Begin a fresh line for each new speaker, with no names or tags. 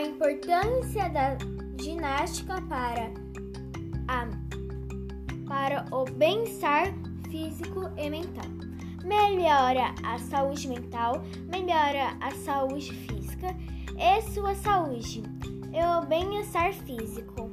a importância da ginástica para, a, para o bem-estar físico e mental. Melhora a saúde mental, melhora a saúde física e sua saúde e o bem-estar físico.